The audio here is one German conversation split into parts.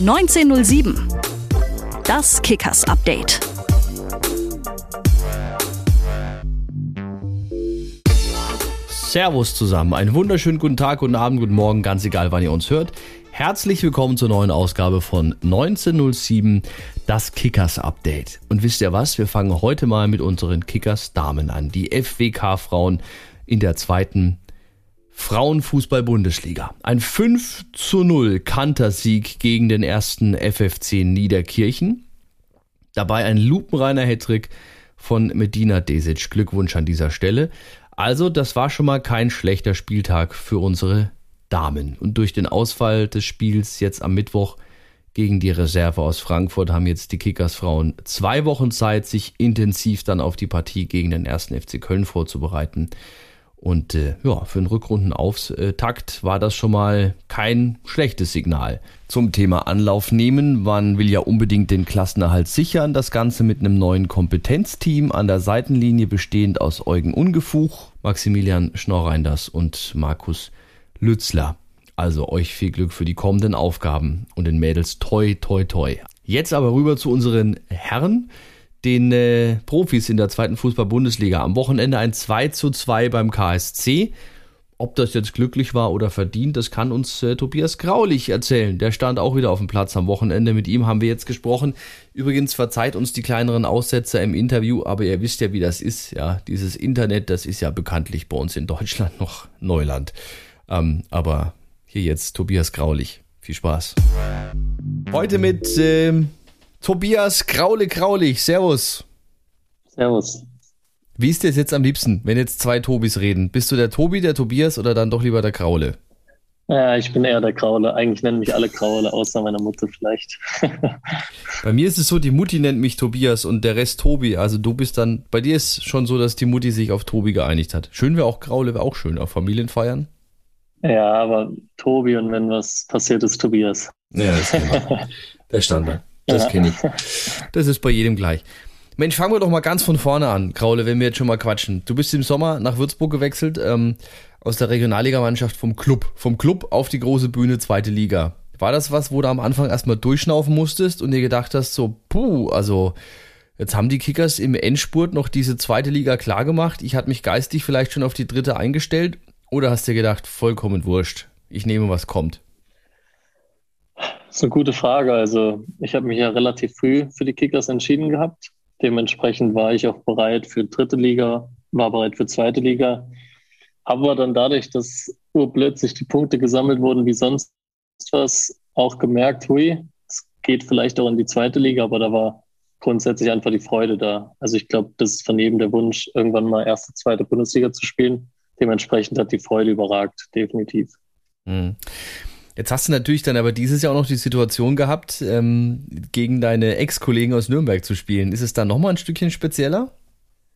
1907. Das Kickers Update. Servus zusammen. Einen wunderschönen guten Tag, guten Abend, guten Morgen, ganz egal, wann ihr uns hört. Herzlich willkommen zur neuen Ausgabe von 1907, das Kickers Update. Und wisst ihr was? Wir fangen heute mal mit unseren Kickers Damen an. Die FWK Frauen in der zweiten Frauenfußball-Bundesliga. Ein 5 zu 0 Kantersieg gegen den ersten FFC Niederkirchen. Dabei ein lupenreiner Hattrick von Medina Desic. Glückwunsch an dieser Stelle. Also, das war schon mal kein schlechter Spieltag für unsere Damen. Und durch den Ausfall des Spiels jetzt am Mittwoch gegen die Reserve aus Frankfurt haben jetzt die Kickers Frauen zwei Wochen Zeit, sich intensiv dann auf die Partie gegen den ersten FC Köln vorzubereiten. Und äh, ja, für den Rückrundenauftakt war das schon mal kein schlechtes Signal. Zum Thema Anlauf nehmen, man will ja unbedingt den Klassenerhalt sichern, das Ganze mit einem neuen Kompetenzteam an der Seitenlinie bestehend aus Eugen Ungefuch, Maximilian Schnorreinders und Markus Lützler. Also euch viel Glück für die kommenden Aufgaben und den Mädels toi toi toi. Jetzt aber rüber zu unseren Herren den äh, Profis in der zweiten Fußball-Bundesliga. Am Wochenende ein 2 zu 2 beim KSC. Ob das jetzt glücklich war oder verdient, das kann uns äh, Tobias Graulich erzählen. Der stand auch wieder auf dem Platz am Wochenende. Mit ihm haben wir jetzt gesprochen. Übrigens verzeiht uns die kleineren Aussetzer im Interview, aber ihr wisst ja, wie das ist. Ja, dieses Internet, das ist ja bekanntlich bei uns in Deutschland noch Neuland. Ähm, aber hier jetzt Tobias Graulich. Viel Spaß. Heute mit ähm, Tobias Graule Graulich, Servus. Servus. Wie ist dir jetzt am liebsten, wenn jetzt zwei Tobis reden? Bist du der Tobi, der Tobias oder dann doch lieber der Graule? Ja, ich bin eher der Graule. Eigentlich nennen mich alle Graule, außer meiner Mutter vielleicht. bei mir ist es so, die Mutti nennt mich Tobias und der Rest Tobi. Also du bist dann, bei dir ist schon so, dass die Mutti sich auf Tobi geeinigt hat. Schön wäre auch Graule, wäre auch schön auf Familienfeiern. Ja, aber Tobi und wenn was passiert ist, Tobias. Ja, das ist der Standard. Das kenne ich. Das ist bei jedem gleich. Mensch, fangen wir doch mal ganz von vorne an, Kraule, wenn wir jetzt schon mal quatschen. Du bist im Sommer nach Würzburg gewechselt, ähm, aus der Regionalligamannschaft vom Club. Vom Club auf die große Bühne, zweite Liga. War das was, wo du am Anfang erstmal durchschnaufen musstest und dir gedacht hast, so, puh, also jetzt haben die Kickers im Endspurt noch diese zweite Liga klargemacht. Ich hatte mich geistig vielleicht schon auf die dritte eingestellt. Oder hast dir gedacht, vollkommen wurscht, ich nehme, was kommt? Das ist eine gute Frage. Also ich habe mich ja relativ früh für die Kickers entschieden gehabt. Dementsprechend war ich auch bereit für dritte Liga, war bereit für zweite Liga. Aber dann dadurch, dass urplötzlich die Punkte gesammelt wurden wie sonst was, auch gemerkt, hui, es geht vielleicht auch in die zweite Liga, aber da war grundsätzlich einfach die Freude da. Also ich glaube, das ist von jedem der Wunsch, irgendwann mal erste, zweite Bundesliga zu spielen. Dementsprechend hat die Freude überragt, definitiv. Mhm. Jetzt hast du natürlich dann aber dieses Jahr auch noch die Situation gehabt, ähm, gegen deine Ex-Kollegen aus Nürnberg zu spielen. Ist es da nochmal ein Stückchen spezieller?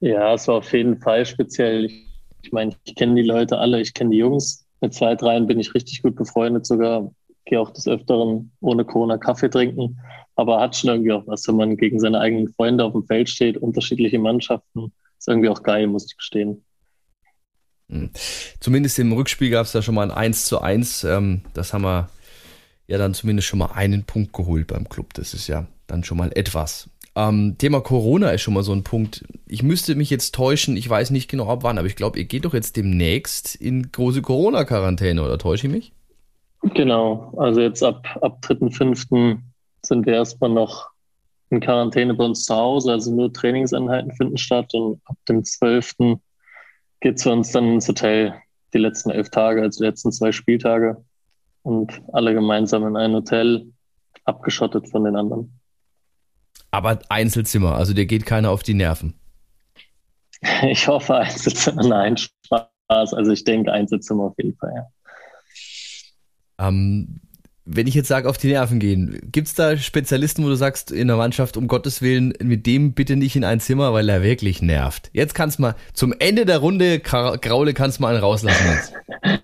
Ja, es war auf jeden Fall speziell. Ich, ich meine, ich kenne die Leute alle, ich kenne die Jungs. Mit zwei, dreien bin ich richtig gut befreundet sogar. Gehe auch des Öfteren ohne Corona Kaffee trinken. Aber hat schon irgendwie auch was, wenn man gegen seine eigenen Freunde auf dem Feld steht, unterschiedliche Mannschaften. Ist irgendwie auch geil, muss ich gestehen. Hm. Zumindest im Rückspiel gab es da schon mal ein 1 zu 1. Ähm, das haben wir ja dann zumindest schon mal einen Punkt geholt beim Club. Das ist ja dann schon mal etwas. Ähm, Thema Corona ist schon mal so ein Punkt. Ich müsste mich jetzt täuschen, ich weiß nicht genau ab wann, aber ich glaube, ihr geht doch jetzt demnächst in große Corona-Quarantäne, oder täusche ich mich? Genau, also jetzt ab, ab 3.5. sind wir erstmal noch in Quarantäne bei uns zu Hause, also nur Trainingseinheiten finden statt und ab dem 12 geht für uns dann ins Hotel die letzten elf Tage, also die letzten zwei Spieltage und alle gemeinsam in ein Hotel, abgeschottet von den anderen. Aber Einzelzimmer, also dir geht keiner auf die Nerven. Ich hoffe Einzelzimmer, nein, Spaß. Also ich denke Einzelzimmer auf jeden Fall, ja. Ähm, wenn ich jetzt sage, auf die Nerven gehen, gibt es da Spezialisten, wo du sagst, in der Mannschaft, um Gottes Willen, mit dem bitte nicht in ein Zimmer, weil er wirklich nervt. Jetzt kannst du mal, zum Ende der Runde, Graule, kannst du mal einen rauslassen.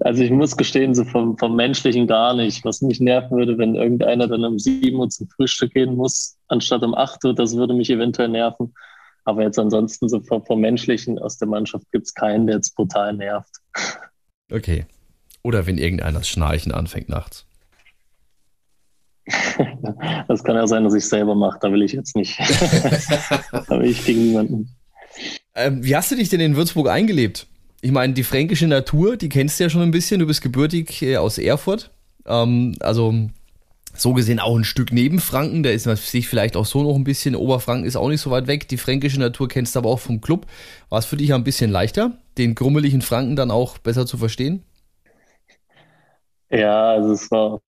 Also ich muss gestehen, so vom, vom Menschlichen gar nicht. Was mich nerven würde, wenn irgendeiner dann um 7 Uhr zum Frühstück gehen muss, anstatt um 8 Uhr, das würde mich eventuell nerven. Aber jetzt ansonsten so vom, vom Menschlichen aus der Mannschaft gibt es keinen, der jetzt brutal nervt. Okay. Oder wenn irgendeiner das Schnarchen anfängt nachts. das kann ja sein, dass ich selber mache. Da will ich jetzt nicht. da will ich gegen niemanden. Ähm, wie hast du dich denn in Würzburg eingelebt? Ich meine, die fränkische Natur, die kennst du ja schon ein bisschen. Du bist gebürtig äh, aus Erfurt. Ähm, also so gesehen auch ein Stück neben Franken. Da ist man sich vielleicht auch so noch ein bisschen. Oberfranken ist auch nicht so weit weg. Die fränkische Natur kennst du aber auch vom Club. War es für dich ein bisschen leichter, den grummeligen Franken dann auch besser zu verstehen? Ja, also es war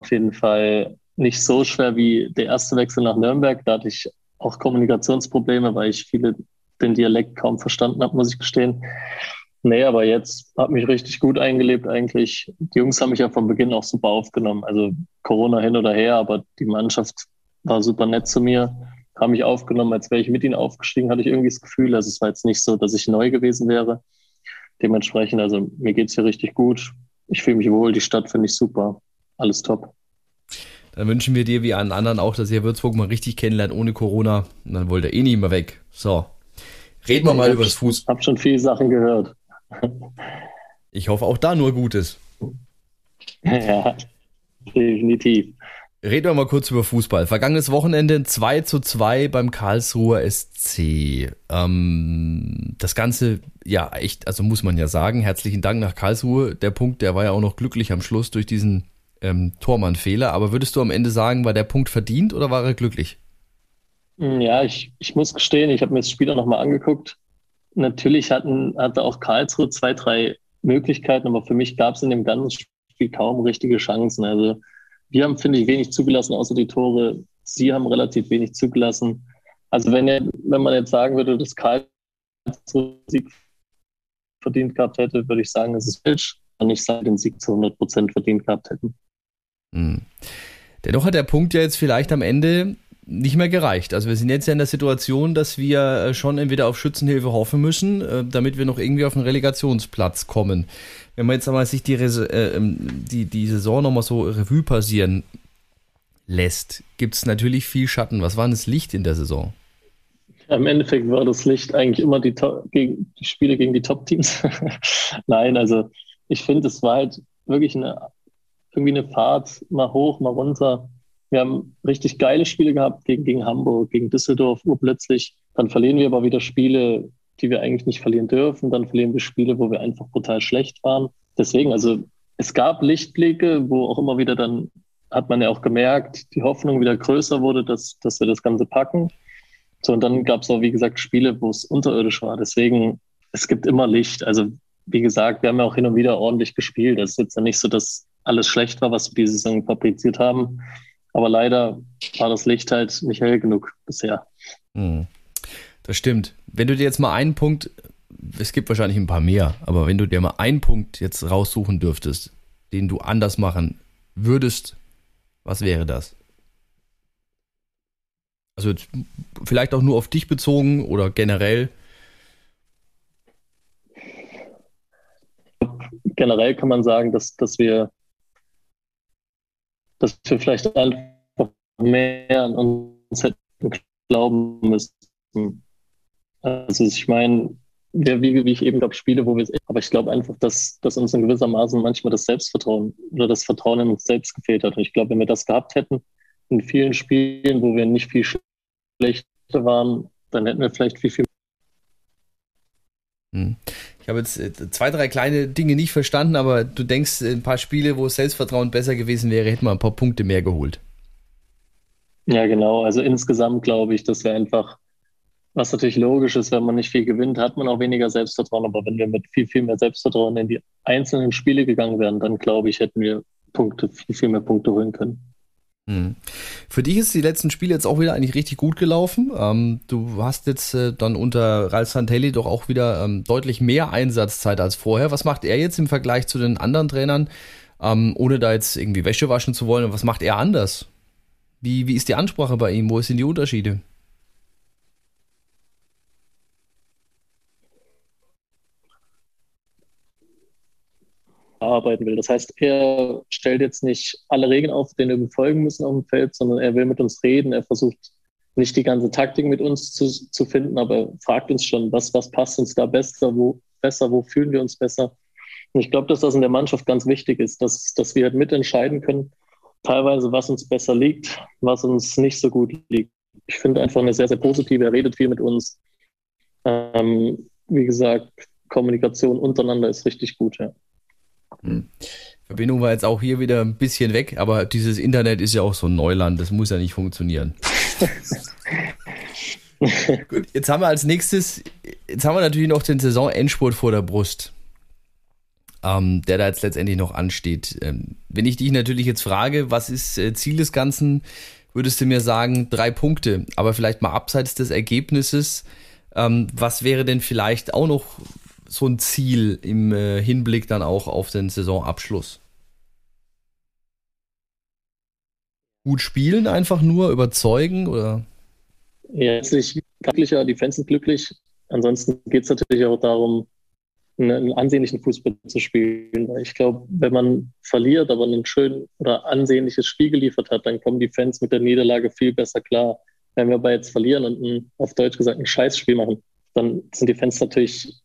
auf jeden Fall nicht so schwer wie der erste Wechsel nach Nürnberg. Da hatte ich auch Kommunikationsprobleme, weil ich viele den Dialekt kaum verstanden habe, muss ich gestehen. Nee, aber jetzt hat mich richtig gut eingelebt eigentlich. Die Jungs haben mich ja von Beginn auch super aufgenommen. Also Corona hin oder her, aber die Mannschaft war super nett zu mir, haben mich aufgenommen, als wäre ich mit ihnen aufgestiegen, hatte ich irgendwie das Gefühl. Also es war jetzt nicht so, dass ich neu gewesen wäre. Dementsprechend, also mir geht's hier richtig gut. Ich fühle mich wohl, die Stadt finde ich super. Alles top. Dann wünschen wir dir wie allen anderen auch, dass ihr Würzburg mal richtig kennenlernt ohne Corona. Und dann wollt ihr eh nie mehr weg. So. Reden wir mal über das Fuß. Ich habe schon viele Sachen gehört. Ich hoffe auch da nur Gutes. Ja, definitiv. Reden wir mal kurz über Fußball. Vergangenes Wochenende 2 zu 2 beim Karlsruher SC. Ähm, das Ganze, ja, echt, also muss man ja sagen, herzlichen Dank nach Karlsruhe. Der Punkt, der war ja auch noch glücklich am Schluss durch diesen ähm, Tormann-Fehler. Aber würdest du am Ende sagen, war der Punkt verdient oder war er glücklich? Ja, ich, ich muss gestehen, ich habe mir das Spiel auch nochmal angeguckt natürlich hatten, hatte auch Karlsruhe zwei, drei Möglichkeiten, aber für mich gab es in dem ganzen Spiel kaum richtige Chancen. Also wir haben, finde ich, wenig zugelassen, außer die Tore. Sie haben relativ wenig zugelassen. Also wenn, wenn man jetzt sagen würde, dass Karlsruhe Sieg verdient gehabt hätte, würde ich sagen, es ist falsch. Und ich sage, den Sieg zu 100 Prozent verdient gehabt hätten. Hm. Dennoch hat der Punkt ja jetzt vielleicht am Ende nicht mehr gereicht. Also wir sind jetzt ja in der Situation, dass wir äh, schon entweder auf Schützenhilfe hoffen müssen, äh, damit wir noch irgendwie auf einen Relegationsplatz kommen. Wenn man jetzt einmal sich die, äh, ähm, die, die Saison nochmal so Revue passieren lässt, gibt es natürlich viel Schatten. Was war denn das Licht in der Saison? Im Endeffekt war das Licht eigentlich immer die, gegen, die Spiele gegen die Top-Teams. Nein, also ich finde, es war halt wirklich eine, irgendwie eine Fahrt, mal hoch, mal runter. Wir haben richtig geile Spiele gehabt gegen, gegen Hamburg, gegen Düsseldorf, urplötzlich. Dann verlieren wir aber wieder Spiele, die wir eigentlich nicht verlieren dürfen. Dann verlieren wir Spiele, wo wir einfach brutal schlecht waren. Deswegen, also es gab Lichtblicke, wo auch immer wieder dann hat man ja auch gemerkt, die Hoffnung wieder größer wurde, dass, dass wir das Ganze packen. So, und dann gab es auch, wie gesagt, Spiele, wo es unterirdisch war. Deswegen, es gibt immer Licht. Also, wie gesagt, wir haben ja auch hin und wieder ordentlich gespielt. Das ist jetzt ja nicht so, dass alles schlecht war, was wir diese Saison fabriziert haben. Aber leider war das Licht halt nicht hell genug bisher. Hm. Das stimmt. Wenn du dir jetzt mal einen Punkt, es gibt wahrscheinlich ein paar mehr, aber wenn du dir mal einen Punkt jetzt raussuchen dürftest, den du anders machen würdest, was wäre das? Also vielleicht auch nur auf dich bezogen oder generell. Generell kann man sagen, dass, dass wir dass wir vielleicht einfach mehr an uns hätten glauben müssen. Also ich meine, wie, wie ich eben glaube, Spiele, wo wir aber ich glaube einfach, dass, dass uns in gewissermaßen manchmal das Selbstvertrauen oder das Vertrauen in uns selbst gefehlt hat. Und ich glaube, wenn wir das gehabt hätten, in vielen Spielen, wo wir nicht viel schlechter waren, dann hätten wir vielleicht viel, viel hm. Ich habe jetzt äh, zwei, drei kleine Dinge nicht verstanden, aber du denkst, ein paar Spiele, wo Selbstvertrauen besser gewesen wäre, hätten wir ein paar Punkte mehr geholt. Ja, genau. Also insgesamt glaube ich, dass wir einfach, was natürlich logisch ist, wenn man nicht viel gewinnt, hat man auch weniger Selbstvertrauen. Aber wenn wir mit viel, viel mehr Selbstvertrauen in die einzelnen Spiele gegangen wären, dann glaube ich, hätten wir Punkte, viel, viel mehr Punkte holen können. Hm. Für dich ist die letzten Spiele jetzt auch wieder eigentlich richtig gut gelaufen. Ähm, du hast jetzt äh, dann unter Ralf Santelli doch auch wieder ähm, deutlich mehr Einsatzzeit als vorher. Was macht er jetzt im Vergleich zu den anderen Trainern, ähm, ohne da jetzt irgendwie Wäsche waschen zu wollen? Was macht er anders? Wie, wie ist die Ansprache bei ihm? Wo sind die Unterschiede? Arbeiten will. Das heißt, er stellt jetzt nicht alle Regeln auf, denen wir befolgen müssen auf dem Feld, sondern er will mit uns reden. Er versucht nicht die ganze Taktik mit uns zu, zu finden, aber fragt uns schon, was, was passt uns da besser, wo, besser, wo fühlen wir uns besser. Und ich glaube, dass das in der Mannschaft ganz wichtig ist, dass, dass wir halt mitentscheiden können, teilweise, was uns besser liegt, was uns nicht so gut liegt. Ich finde einfach eine sehr, sehr positive, er redet viel mit uns. Ähm, wie gesagt, Kommunikation untereinander ist richtig gut, ja. Hm. Verbindung war jetzt auch hier wieder ein bisschen weg, aber dieses Internet ist ja auch so ein Neuland, das muss ja nicht funktionieren. Gut, jetzt haben wir als nächstes, jetzt haben wir natürlich noch den Saisonendspurt vor der Brust, ähm, der da jetzt letztendlich noch ansteht. Ähm, wenn ich dich natürlich jetzt frage, was ist äh, Ziel des Ganzen, würdest du mir sagen, drei Punkte, aber vielleicht mal abseits des Ergebnisses, ähm, was wäre denn vielleicht auch noch so ein Ziel im äh, Hinblick dann auch auf den Saisonabschluss? Gut spielen, einfach nur überzeugen oder? Ja, letztlich glücklicher, die Fans sind glücklich. Ansonsten geht es natürlich auch darum, einen ansehnlichen Fußball zu spielen. Ich glaube, wenn man verliert, aber ein schön oder ansehnliches Spiel geliefert hat, dann kommen die Fans mit der Niederlage viel besser klar. Wenn wir aber jetzt verlieren und ein, auf Deutsch gesagt ein Scheißspiel machen, dann sind die Fans natürlich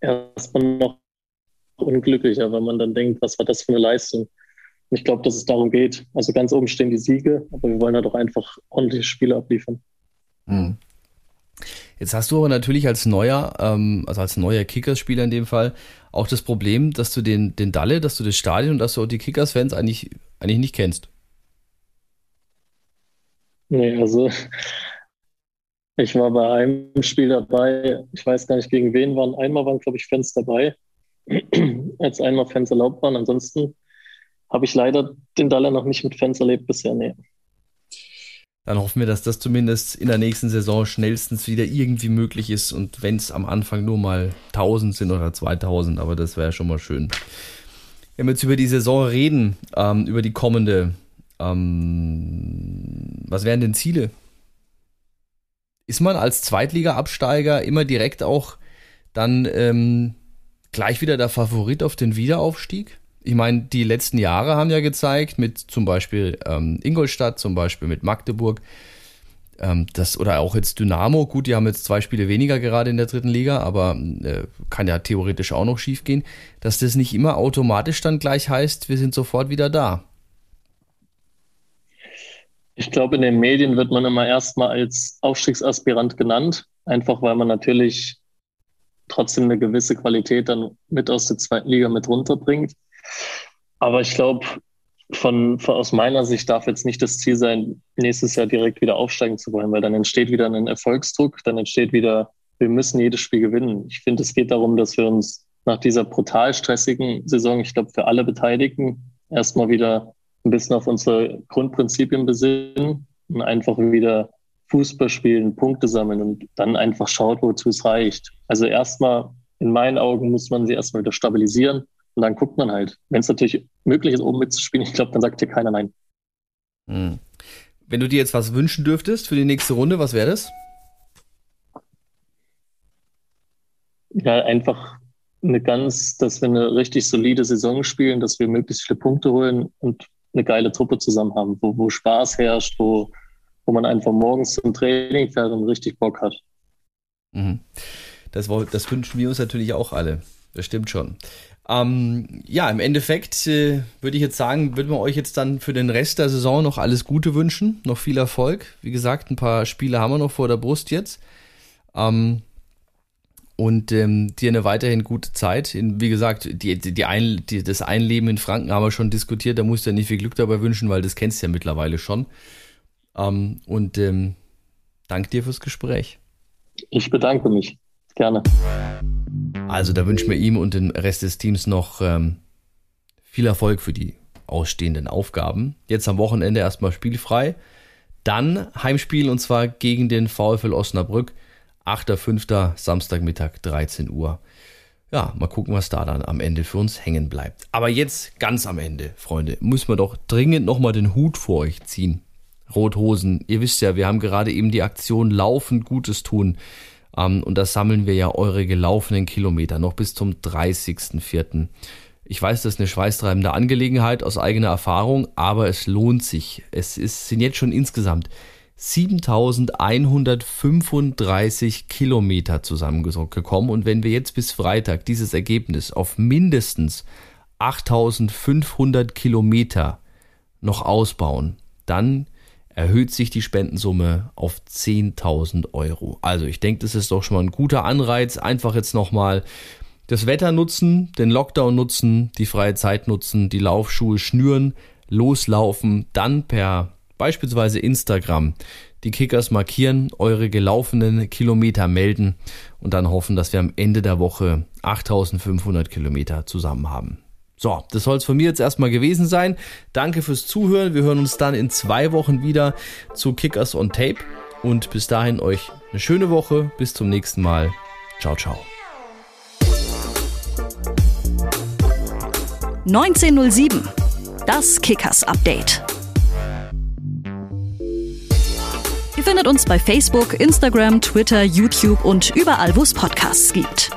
erstmal noch unglücklicher, wenn man dann denkt, was war das für eine Leistung. Und ich glaube, dass es darum geht. Also ganz oben stehen die Siege, aber wir wollen ja doch einfach ordentliche Spiele abliefern. Hm. Jetzt hast du aber natürlich als neuer, ähm, also als neuer Kickers-Spieler in dem Fall, auch das Problem, dass du den, den Dalle, dass du das Stadion und dass du auch die Kickers-Fans eigentlich, eigentlich nicht kennst. Nee, also ich war bei einem Spiel dabei, ich weiß gar nicht gegen wen waren. Einmal waren, glaube ich, Fans dabei, als einmal Fans erlaubt waren. Ansonsten habe ich leider den Dalle noch nicht mit Fans erlebt bisher, nee. Dann hoffen wir, dass das zumindest in der nächsten Saison schnellstens wieder irgendwie möglich ist und wenn es am Anfang nur mal 1000 sind oder 2000, aber das wäre schon mal schön. Wenn wir jetzt über die Saison reden, ähm, über die kommende, ähm, was wären denn Ziele? Ist man als Zweitliga-Absteiger immer direkt auch dann ähm, gleich wieder der Favorit auf den Wiederaufstieg? ich meine, die letzten Jahre haben ja gezeigt, mit zum Beispiel ähm, Ingolstadt, zum Beispiel mit Magdeburg, ähm, das, oder auch jetzt Dynamo, gut, die haben jetzt zwei Spiele weniger gerade in der dritten Liga, aber äh, kann ja theoretisch auch noch schief gehen, dass das nicht immer automatisch dann gleich heißt, wir sind sofort wieder da. Ich glaube, in den Medien wird man immer erstmal als Aufstiegsaspirant genannt, einfach weil man natürlich trotzdem eine gewisse Qualität dann mit aus der zweiten Liga mit runterbringt. Aber ich glaube, von, von, aus meiner Sicht darf jetzt nicht das Ziel sein, nächstes Jahr direkt wieder aufsteigen zu wollen, weil dann entsteht wieder ein Erfolgsdruck, dann entsteht wieder, wir müssen jedes Spiel gewinnen. Ich finde, es geht darum, dass wir uns nach dieser brutal stressigen Saison, ich glaube, für alle Beteiligten erstmal wieder ein bisschen auf unsere Grundprinzipien besinnen und einfach wieder Fußball spielen, Punkte sammeln und dann einfach schaut, wozu es reicht. Also erstmal, in meinen Augen, muss man sie erstmal wieder stabilisieren und dann guckt man halt. Wenn es natürlich möglich ist, oben mitzuspielen, ich glaube, dann sagt hier keiner nein. Hm. Wenn du dir jetzt was wünschen dürftest für die nächste Runde, was wäre das? Ja, einfach eine ganz, dass wir eine richtig solide Saison spielen, dass wir möglichst viele Punkte holen und eine geile Truppe zusammen haben, wo, wo Spaß herrscht, wo, wo man einfach morgens zum Training fährt und richtig Bock hat. Mhm. Das, das wünschen wir uns natürlich auch alle. Das stimmt schon. Ähm, ja, im Endeffekt äh, würde ich jetzt sagen, würden wir euch jetzt dann für den Rest der Saison noch alles Gute wünschen, noch viel Erfolg. Wie gesagt, ein paar Spiele haben wir noch vor der Brust jetzt. Ähm, und ähm, dir eine weiterhin gute Zeit. In, wie gesagt, die, die, Ein, die, das Einleben in Franken haben wir schon diskutiert, da musst du ja nicht viel Glück dabei wünschen, weil das kennst du ja mittlerweile schon. Ähm, und ähm, danke dir fürs Gespräch. Ich bedanke mich. Gerne. Also da wünschen wir ihm und dem Rest des Teams noch ähm, viel Erfolg für die ausstehenden Aufgaben. Jetzt am Wochenende erstmal spielfrei. Dann Heimspiel und zwar gegen den VfL Osnabrück. 8.5. Samstagmittag 13 Uhr. Ja, mal gucken, was da dann am Ende für uns hängen bleibt. Aber jetzt ganz am Ende, Freunde, müssen wir doch dringend nochmal den Hut vor euch ziehen. Rothosen, ihr wisst ja, wir haben gerade eben die Aktion Laufend Gutes tun. Ähm, und das sammeln wir ja eure gelaufenen Kilometer noch bis zum 30.04. Ich weiß, das ist eine schweißtreibende Angelegenheit aus eigener Erfahrung, aber es lohnt sich. Es ist, sind jetzt schon insgesamt 7135 Kilometer zusammengekommen und wenn wir jetzt bis Freitag dieses Ergebnis auf mindestens 8500 Kilometer noch ausbauen, dann erhöht sich die Spendensumme auf 10.000 Euro. Also ich denke, das ist doch schon mal ein guter Anreiz. Einfach jetzt nochmal das Wetter nutzen, den Lockdown nutzen, die freie Zeit nutzen, die Laufschuhe schnüren, loslaufen, dann per beispielsweise Instagram die Kickers markieren, eure gelaufenen Kilometer melden und dann hoffen, dass wir am Ende der Woche 8500 Kilometer zusammen haben. So, das soll es von mir jetzt erstmal gewesen sein. Danke fürs Zuhören. Wir hören uns dann in zwei Wochen wieder zu Kickers on Tape. Und bis dahin euch eine schöne Woche. Bis zum nächsten Mal. Ciao, ciao. 1907. Das Kickers Update. findet uns bei Facebook, Instagram, Twitter, YouTube und überall, wo es Podcasts gibt.